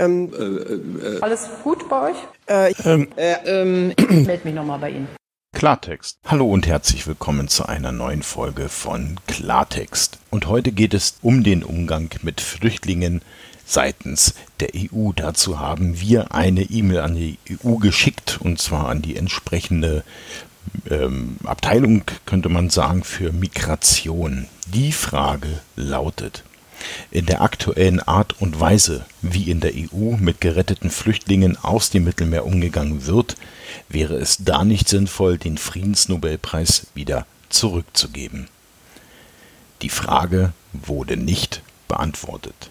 Ähm, Alles gut bei euch? äh, Ähm, Ähm, ich melde mich nochmal bei Ihnen. Klartext. Hallo und herzlich willkommen zu einer neuen Folge von Klartext. Und heute geht es um den Umgang mit Flüchtlingen seitens der EU. Dazu haben wir eine E-Mail an die EU geschickt und zwar an die entsprechende ähm, Abteilung, könnte man sagen, für Migration. Die Frage lautet, in der aktuellen Art und Weise, wie in der EU mit geretteten Flüchtlingen aus dem Mittelmeer umgegangen wird, wäre es da nicht sinnvoll, den Friedensnobelpreis wieder zurückzugeben. Die Frage wurde nicht beantwortet.